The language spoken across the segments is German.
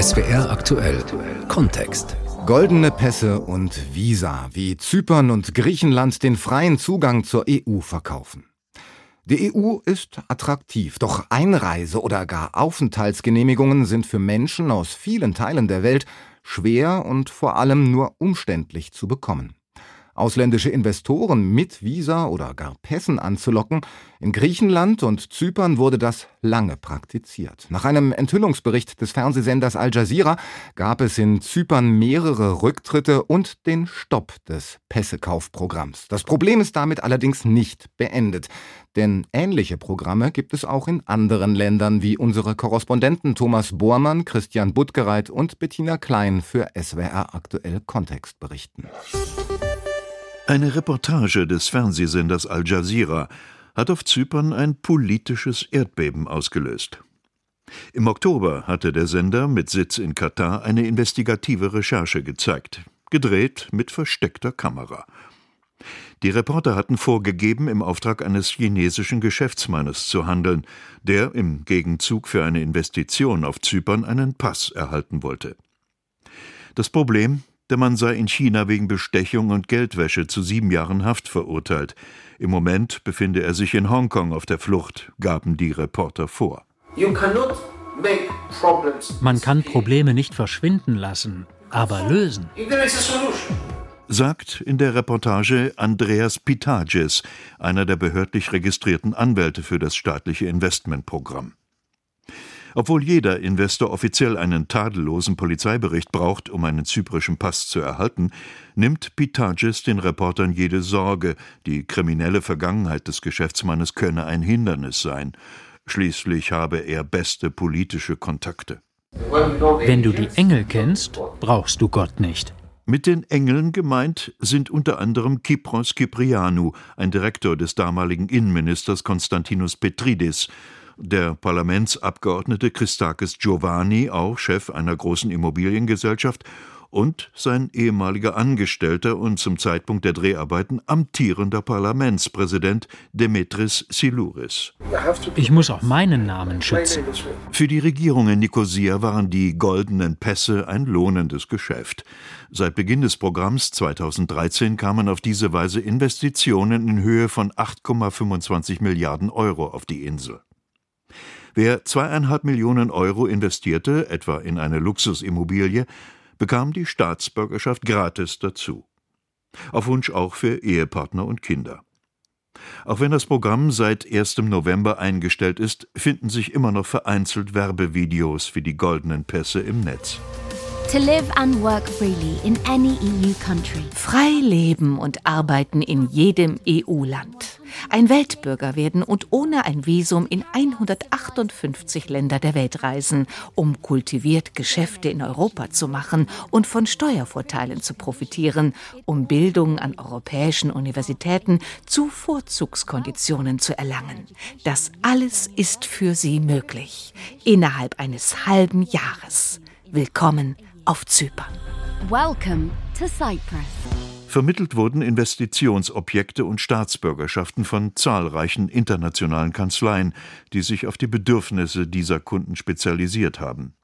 SWR aktuell Kontext. Goldene Pässe und Visa, wie Zypern und Griechenland den freien Zugang zur EU verkaufen. Die EU ist attraktiv, doch Einreise- oder gar Aufenthaltsgenehmigungen sind für Menschen aus vielen Teilen der Welt schwer und vor allem nur umständlich zu bekommen ausländische Investoren mit Visa oder gar Pässen anzulocken. In Griechenland und Zypern wurde das lange praktiziert. Nach einem Enthüllungsbericht des Fernsehsenders Al Jazeera gab es in Zypern mehrere Rücktritte und den Stopp des Pässekaufprogramms. Das Problem ist damit allerdings nicht beendet. Denn ähnliche Programme gibt es auch in anderen Ländern, wie unsere Korrespondenten Thomas Bormann, Christian Buttgereit und Bettina Klein für SWR aktuell Kontext berichten. Eine Reportage des Fernsehsenders Al Jazeera hat auf Zypern ein politisches Erdbeben ausgelöst. Im Oktober hatte der Sender mit Sitz in Katar eine investigative Recherche gezeigt, gedreht mit versteckter Kamera. Die Reporter hatten vorgegeben, im Auftrag eines chinesischen Geschäftsmannes zu handeln, der im Gegenzug für eine Investition auf Zypern einen Pass erhalten wollte. Das Problem, der Mann sei in China wegen Bestechung und Geldwäsche zu sieben Jahren Haft verurteilt. Im Moment befinde er sich in Hongkong auf der Flucht, gaben die Reporter vor. Man kann Probleme nicht verschwinden lassen, aber lösen. Sagt in der Reportage Andreas Pitages, einer der behördlich registrierten Anwälte für das staatliche Investmentprogramm. Obwohl jeder Investor offiziell einen tadellosen Polizeibericht braucht, um einen zyprischen Pass zu erhalten, nimmt Pitages den Reportern jede Sorge, die kriminelle Vergangenheit des Geschäftsmannes könne ein Hindernis sein. Schließlich habe er beste politische Kontakte. Wenn du die Engel kennst, brauchst du Gott nicht. Mit den Engeln gemeint sind unter anderem Kypros Kyprianou, ein Direktor des damaligen Innenministers Konstantinos Petridis, der Parlamentsabgeordnete Christakis Giovanni, auch Chef einer großen Immobiliengesellschaft, und sein ehemaliger Angestellter und zum Zeitpunkt der Dreharbeiten amtierender Parlamentspräsident Demetris Silouris. Ich muss auch meinen Namen schützen. Für die Regierung in Nikosia waren die goldenen Pässe ein lohnendes Geschäft. Seit Beginn des Programms 2013 kamen auf diese Weise Investitionen in Höhe von 8,25 Milliarden Euro auf die Insel. Wer zweieinhalb Millionen Euro investierte, etwa in eine Luxusimmobilie, bekam die Staatsbürgerschaft gratis dazu. Auf Wunsch auch für Ehepartner und Kinder. Auch wenn das Programm seit 1. November eingestellt ist, finden sich immer noch vereinzelt Werbevideos für die goldenen Pässe im Netz. To live and work freely in any EU country. Frei leben und arbeiten in jedem EU-Land. Ein Weltbürger werden und ohne ein Visum in 158 Länder der Welt reisen, um kultiviert Geschäfte in Europa zu machen und von Steuervorteilen zu profitieren, um Bildung an europäischen Universitäten zu Vorzugskonditionen zu erlangen. Das alles ist für sie möglich. Innerhalb eines halben Jahres. Willkommen auf Zypern. Welcome to Cyprus. Vermittelt wurden Investitionsobjekte und Staatsbürgerschaften von zahlreichen internationalen Kanzleien, die sich auf die Bedürfnisse dieser Kunden spezialisiert haben.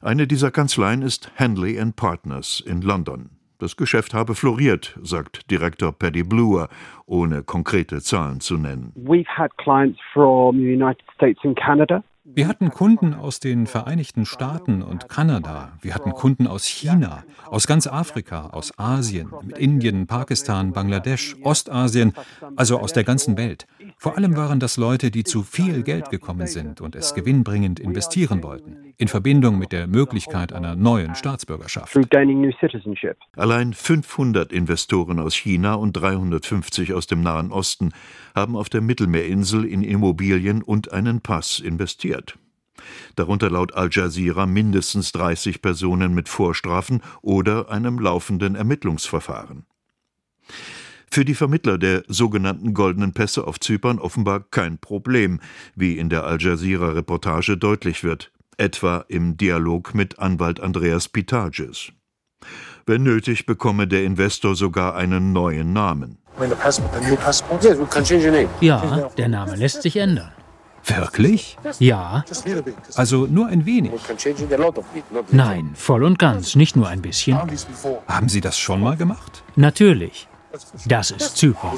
Eine dieser Kanzleien ist Henley Partners in London. Das Geschäft habe floriert, sagt Direktor Paddy Bluer, ohne konkrete Zahlen zu nennen. We've had clients from the United States and Canada. Wir hatten Kunden aus den Vereinigten Staaten und Kanada. Wir hatten Kunden aus China, aus ganz Afrika, aus Asien, mit Indien, Pakistan, Bangladesch, Ostasien, also aus der ganzen Welt. Vor allem waren das Leute, die zu viel Geld gekommen sind und es gewinnbringend investieren wollten, in Verbindung mit der Möglichkeit einer neuen Staatsbürgerschaft. Allein 500 Investoren aus China und 350 aus dem Nahen Osten haben auf der Mittelmeerinsel in Immobilien und einen Pass investiert. Darunter laut Al Jazeera mindestens 30 Personen mit Vorstrafen oder einem laufenden Ermittlungsverfahren. Für die Vermittler der sogenannten goldenen Pässe auf Zypern offenbar kein Problem, wie in der Al Jazeera Reportage deutlich wird, etwa im Dialog mit Anwalt Andreas Pitages. Wenn nötig, bekomme der Investor sogar einen neuen Namen. Ja, der Name lässt sich ändern. Wirklich? Ja. Also nur ein wenig. Nein, voll und ganz, nicht nur ein bisschen. Haben Sie das schon mal gemacht? Natürlich. Das ist Zypern.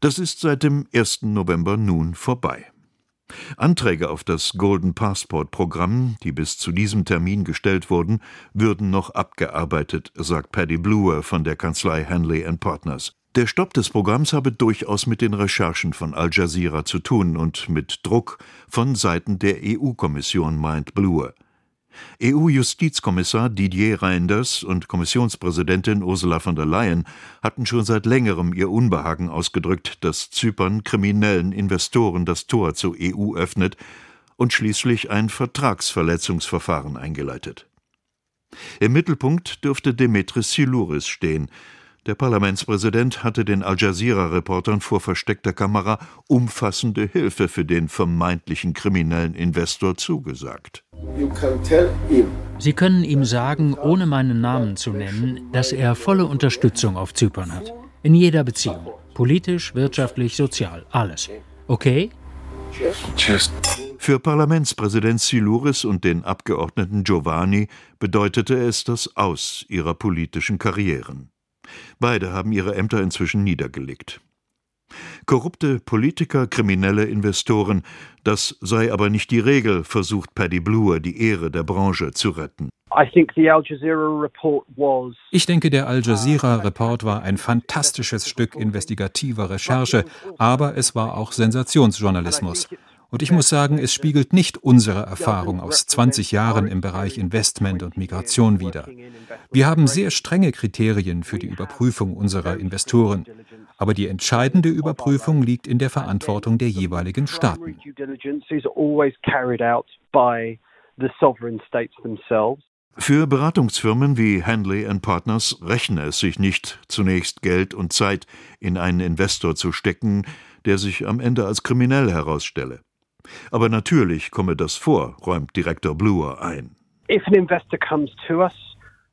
Das ist seit dem 1. November nun vorbei. Anträge auf das Golden Passport Programm, die bis zu diesem Termin gestellt wurden, würden noch abgearbeitet, sagt Paddy Bluer von der Kanzlei Hanley Partners. Der Stopp des Programms habe durchaus mit den Recherchen von Al Jazeera zu tun und mit Druck von Seiten der EU-Kommission, meint Bluer. EU-Justizkommissar Didier Reinders und Kommissionspräsidentin Ursula von der Leyen hatten schon seit längerem ihr Unbehagen ausgedrückt, dass Zypern kriminellen Investoren das Tor zur EU öffnet und schließlich ein Vertragsverletzungsverfahren eingeleitet. Im Mittelpunkt dürfte Demetris Silouris stehen, der Parlamentspräsident hatte den Al Jazeera-Reportern vor versteckter Kamera umfassende Hilfe für den vermeintlichen kriminellen Investor zugesagt. Sie können ihm sagen, ohne meinen Namen zu nennen, dass er volle Unterstützung auf Zypern hat. In jeder Beziehung. Politisch, wirtschaftlich, sozial. Alles. Okay? Für Parlamentspräsident Siluris und den Abgeordneten Giovanni bedeutete es das Aus ihrer politischen Karrieren. Beide haben ihre Ämter inzwischen niedergelegt. Korrupte Politiker, kriminelle Investoren, das sei aber nicht die Regel, versucht Paddy Bluer die Ehre der Branche zu retten. Ich denke, der Al Jazeera-Report war ein fantastisches Stück investigativer Recherche, aber es war auch Sensationsjournalismus. Und ich muss sagen, es spiegelt nicht unsere Erfahrung aus 20 Jahren im Bereich Investment und Migration wider. Wir haben sehr strenge Kriterien für die Überprüfung unserer Investoren. Aber die entscheidende Überprüfung liegt in der Verantwortung der jeweiligen Staaten. Für Beratungsfirmen wie Handley Partners rechne es sich nicht, zunächst Geld und Zeit in einen Investor zu stecken, der sich am Ende als kriminell herausstelle. Aber natürlich komme das vor, räumt Direktor Bluer ein.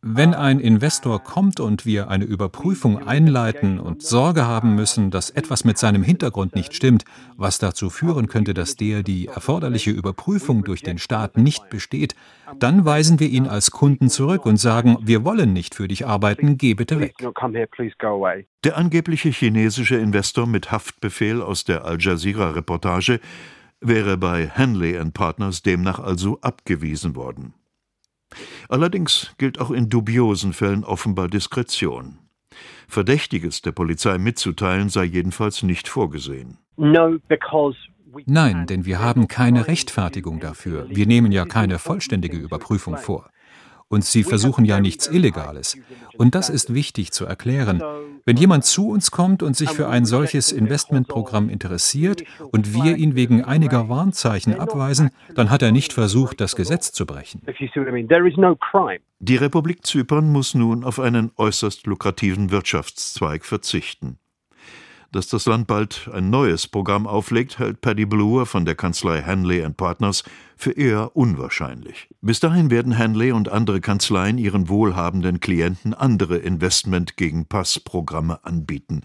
Wenn ein Investor kommt und wir eine Überprüfung einleiten und Sorge haben müssen, dass etwas mit seinem Hintergrund nicht stimmt, was dazu führen könnte, dass der die erforderliche Überprüfung durch den Staat nicht besteht, dann weisen wir ihn als Kunden zurück und sagen, wir wollen nicht für dich arbeiten, geh bitte weg. Der angebliche chinesische Investor mit Haftbefehl aus der Al Jazeera-Reportage wäre bei Hanley Partners demnach also abgewiesen worden. Allerdings gilt auch in dubiosen Fällen offenbar Diskretion. Verdächtiges der Polizei mitzuteilen sei jedenfalls nicht vorgesehen. Nein, denn wir haben keine Rechtfertigung dafür. Wir nehmen ja keine vollständige Überprüfung vor. Und sie versuchen ja nichts Illegales. Und das ist wichtig zu erklären. Wenn jemand zu uns kommt und sich für ein solches Investmentprogramm interessiert und wir ihn wegen einiger Warnzeichen abweisen, dann hat er nicht versucht, das Gesetz zu brechen. Die Republik Zypern muss nun auf einen äußerst lukrativen Wirtschaftszweig verzichten. Dass das Land bald ein neues Programm auflegt, hält Paddy Bluer von der Kanzlei Hanley Partners für eher unwahrscheinlich. Bis dahin werden Hanley und andere Kanzleien ihren wohlhabenden Klienten andere Investment gegen Passprogramme anbieten.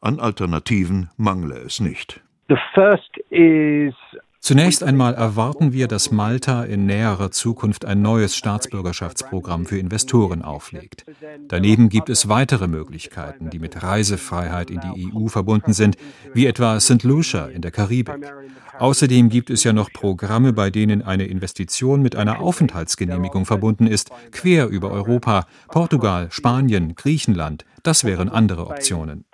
An Alternativen mangle es nicht. The first is Zunächst einmal erwarten wir, dass Malta in näherer Zukunft ein neues Staatsbürgerschaftsprogramm für Investoren auflegt. Daneben gibt es weitere Möglichkeiten, die mit Reisefreiheit in die EU verbunden sind, wie etwa St. Lucia in der Karibik. Außerdem gibt es ja noch Programme, bei denen eine Investition mit einer Aufenthaltsgenehmigung verbunden ist, quer über Europa, Portugal, Spanien, Griechenland. Das wären andere Optionen.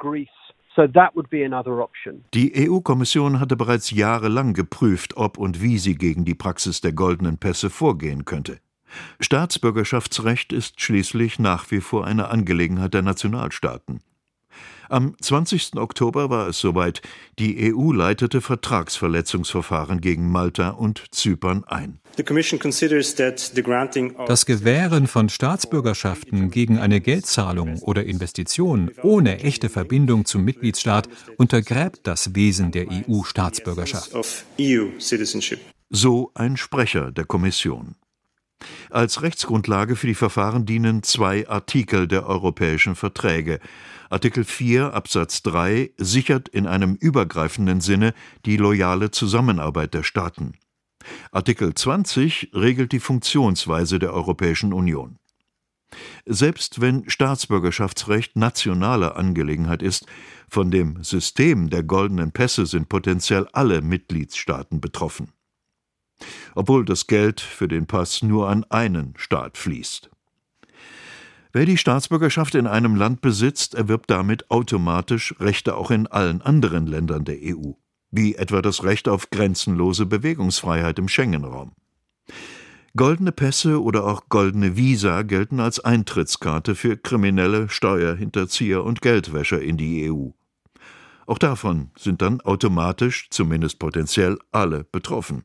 Die EU-Kommission hatte bereits jahrelang geprüft, ob und wie sie gegen die Praxis der goldenen Pässe vorgehen könnte. Staatsbürgerschaftsrecht ist schließlich nach wie vor eine Angelegenheit der Nationalstaaten. Am 20. Oktober war es soweit. Die EU leitete Vertragsverletzungsverfahren gegen Malta und Zypern ein. Das Gewähren von Staatsbürgerschaften gegen eine Geldzahlung oder Investition ohne echte Verbindung zum Mitgliedstaat untergräbt das Wesen der EU-Staatsbürgerschaft. So ein Sprecher der Kommission. Als Rechtsgrundlage für die Verfahren dienen zwei Artikel der europäischen Verträge. Artikel 4 Absatz 3 sichert in einem übergreifenden Sinne die loyale Zusammenarbeit der Staaten. Artikel 20 regelt die Funktionsweise der Europäischen Union. Selbst wenn Staatsbürgerschaftsrecht nationale Angelegenheit ist, von dem System der goldenen Pässe sind potenziell alle Mitgliedstaaten betroffen. Obwohl das Geld für den Pass nur an einen Staat fließt. Wer die Staatsbürgerschaft in einem Land besitzt, erwirbt damit automatisch Rechte auch in allen anderen Ländern der EU, wie etwa das Recht auf grenzenlose Bewegungsfreiheit im Schengen-Raum. Goldene Pässe oder auch goldene Visa gelten als Eintrittskarte für Kriminelle, Steuerhinterzieher und Geldwäscher in die EU. Auch davon sind dann automatisch, zumindest potenziell, alle betroffen.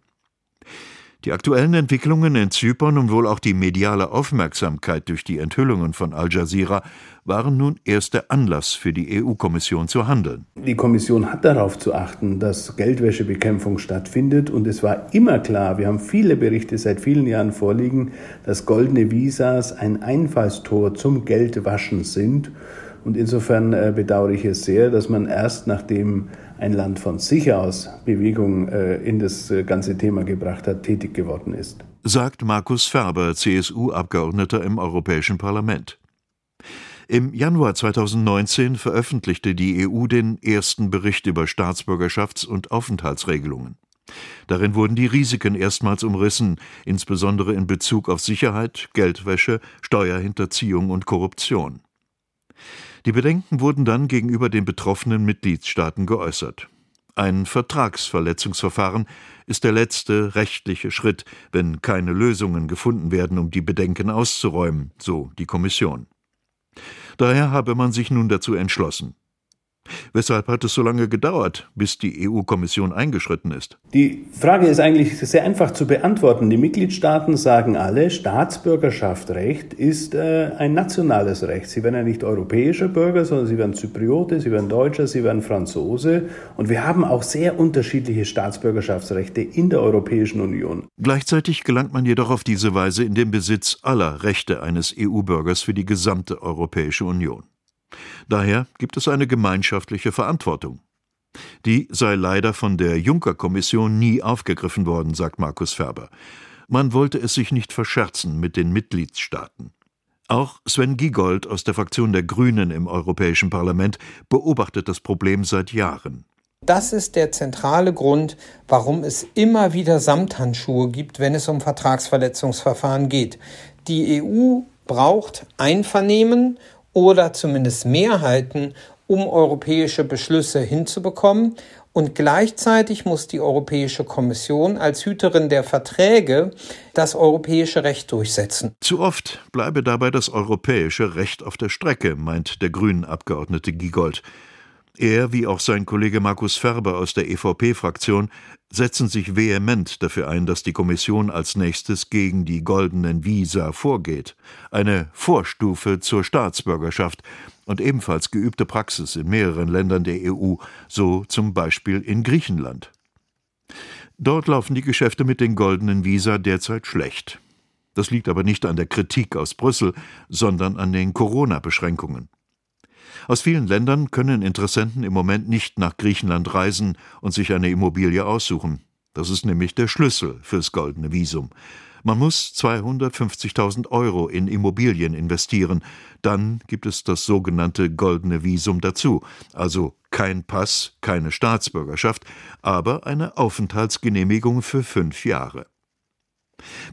Die aktuellen Entwicklungen in Zypern und wohl auch die mediale Aufmerksamkeit durch die Enthüllungen von Al Jazeera waren nun erst der Anlass für die EU-Kommission zu handeln. Die Kommission hat darauf zu achten, dass Geldwäschebekämpfung stattfindet. Und es war immer klar, wir haben viele Berichte seit vielen Jahren vorliegen, dass goldene Visas ein Einfallstor zum Geldwaschen sind. Und insofern äh, bedauere ich es sehr, dass man erst nachdem ein Land von sich aus Bewegung äh, in das äh, ganze Thema gebracht hat, tätig geworden ist. Sagt Markus Ferber, CSU-Abgeordneter im Europäischen Parlament. Im Januar 2019 veröffentlichte die EU den ersten Bericht über Staatsbürgerschafts- und Aufenthaltsregelungen. Darin wurden die Risiken erstmals umrissen, insbesondere in Bezug auf Sicherheit, Geldwäsche, Steuerhinterziehung und Korruption. Die Bedenken wurden dann gegenüber den betroffenen Mitgliedstaaten geäußert. Ein Vertragsverletzungsverfahren ist der letzte rechtliche Schritt, wenn keine Lösungen gefunden werden, um die Bedenken auszuräumen, so die Kommission. Daher habe man sich nun dazu entschlossen. Weshalb hat es so lange gedauert, bis die EU-Kommission eingeschritten ist? Die Frage ist eigentlich sehr einfach zu beantworten. Die Mitgliedstaaten sagen alle, Staatsbürgerschaftsrecht ist äh, ein nationales Recht. Sie werden ja nicht europäischer Bürger, sondern sie werden Zypriote, sie werden Deutscher, sie werden Franzose. Und wir haben auch sehr unterschiedliche Staatsbürgerschaftsrechte in der Europäischen Union. Gleichzeitig gelangt man jedoch auf diese Weise in den Besitz aller Rechte eines EU-Bürgers für die gesamte Europäische Union. Daher gibt es eine gemeinschaftliche Verantwortung. Die sei leider von der Juncker-Kommission nie aufgegriffen worden, sagt Markus Ferber. Man wollte es sich nicht verscherzen mit den Mitgliedstaaten. Auch Sven Giegold aus der Fraktion der Grünen im Europäischen Parlament beobachtet das Problem seit Jahren. Das ist der zentrale Grund, warum es immer wieder Samthandschuhe gibt, wenn es um Vertragsverletzungsverfahren geht. Die EU braucht Einvernehmen oder zumindest Mehrheiten, um europäische Beschlüsse hinzubekommen. Und gleichzeitig muss die Europäische Kommission als Hüterin der Verträge das europäische Recht durchsetzen. Zu oft bleibe dabei das europäische Recht auf der Strecke, meint der grünen Abgeordnete Giegold. Er, wie auch sein Kollege Markus Ferber aus der EVP-Fraktion, setzen sich vehement dafür ein, dass die Kommission als nächstes gegen die goldenen Visa vorgeht. Eine Vorstufe zur Staatsbürgerschaft und ebenfalls geübte Praxis in mehreren Ländern der EU, so zum Beispiel in Griechenland. Dort laufen die Geschäfte mit den goldenen Visa derzeit schlecht. Das liegt aber nicht an der Kritik aus Brüssel, sondern an den Corona-Beschränkungen. Aus vielen Ländern können Interessenten im Moment nicht nach Griechenland reisen und sich eine Immobilie aussuchen. Das ist nämlich der Schlüssel fürs goldene Visum. Man muss 250.000 Euro in Immobilien investieren. Dann gibt es das sogenannte goldene Visum dazu. Also kein Pass, keine Staatsbürgerschaft, aber eine Aufenthaltsgenehmigung für fünf Jahre.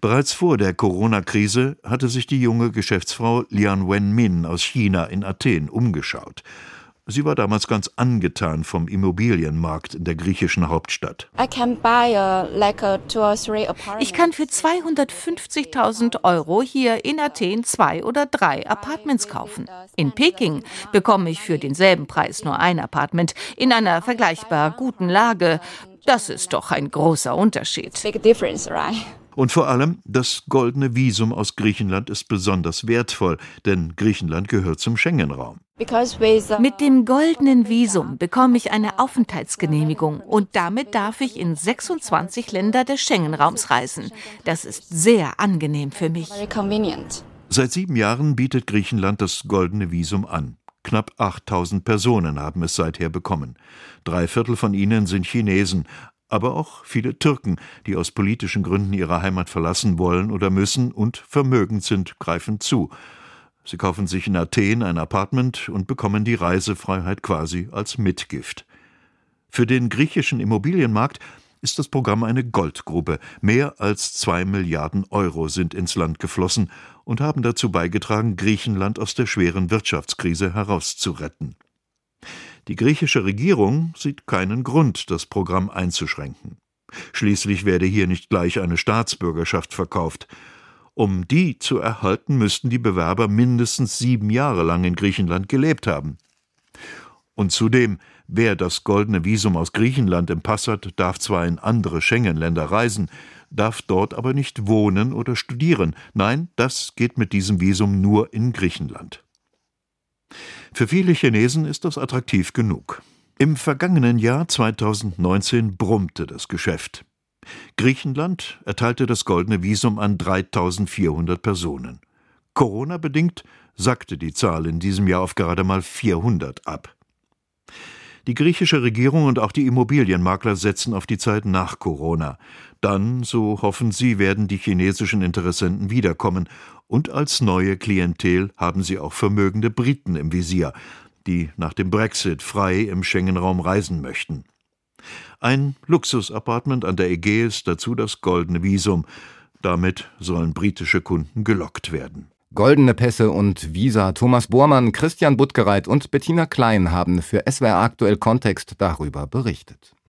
Bereits vor der Corona-Krise hatte sich die junge Geschäftsfrau Lian Wenmin aus China in Athen umgeschaut. Sie war damals ganz angetan vom Immobilienmarkt in der griechischen Hauptstadt. Ich kann für 250.000 Euro hier in Athen zwei oder drei Apartments kaufen. In Peking bekomme ich für denselben Preis nur ein Apartment in einer vergleichbar guten Lage. Das ist doch ein großer Unterschied. Und vor allem, das goldene Visum aus Griechenland ist besonders wertvoll, denn Griechenland gehört zum Schengen-Raum. Mit dem goldenen Visum bekomme ich eine Aufenthaltsgenehmigung und damit darf ich in 26 Länder des Schengen-Raums reisen. Das ist sehr angenehm für mich. Seit sieben Jahren bietet Griechenland das goldene Visum an. Knapp 8000 Personen haben es seither bekommen. Drei Viertel von ihnen sind Chinesen, aber auch viele Türken, die aus politischen Gründen ihre Heimat verlassen wollen oder müssen und vermögend sind, greifen zu. Sie kaufen sich in Athen ein Apartment und bekommen die Reisefreiheit quasi als Mitgift. Für den griechischen Immobilienmarkt ist das Programm eine Goldgrube. Mehr als zwei Milliarden Euro sind ins Land geflossen und haben dazu beigetragen, Griechenland aus der schweren Wirtschaftskrise herauszuretten. Die griechische Regierung sieht keinen Grund, das Programm einzuschränken. Schließlich werde hier nicht gleich eine Staatsbürgerschaft verkauft. Um die zu erhalten, müssten die Bewerber mindestens sieben Jahre lang in Griechenland gelebt haben. Und zudem, wer das goldene Visum aus Griechenland im Pass hat, darf zwar in andere Schengen-Länder reisen, darf dort aber nicht wohnen oder studieren. Nein, das geht mit diesem Visum nur in Griechenland. Für viele Chinesen ist das attraktiv genug. Im vergangenen Jahr 2019 brummte das Geschäft. Griechenland erteilte das goldene Visum an 3400 Personen. Corona-bedingt sackte die Zahl in diesem Jahr auf gerade mal 400 ab. Die griechische Regierung und auch die Immobilienmakler setzen auf die Zeit nach Corona. Dann, so hoffen sie, werden die chinesischen Interessenten wiederkommen. Und als neue Klientel haben sie auch vermögende Briten im Visier, die nach dem Brexit frei im Schengen-Raum reisen möchten. Ein Luxusapartment an der Ägäis, dazu das goldene Visum. Damit sollen britische Kunden gelockt werden. Goldene Pässe und Visa. Thomas Bormann, Christian Buttgereit und Bettina Klein haben für SWR aktuell Kontext darüber berichtet.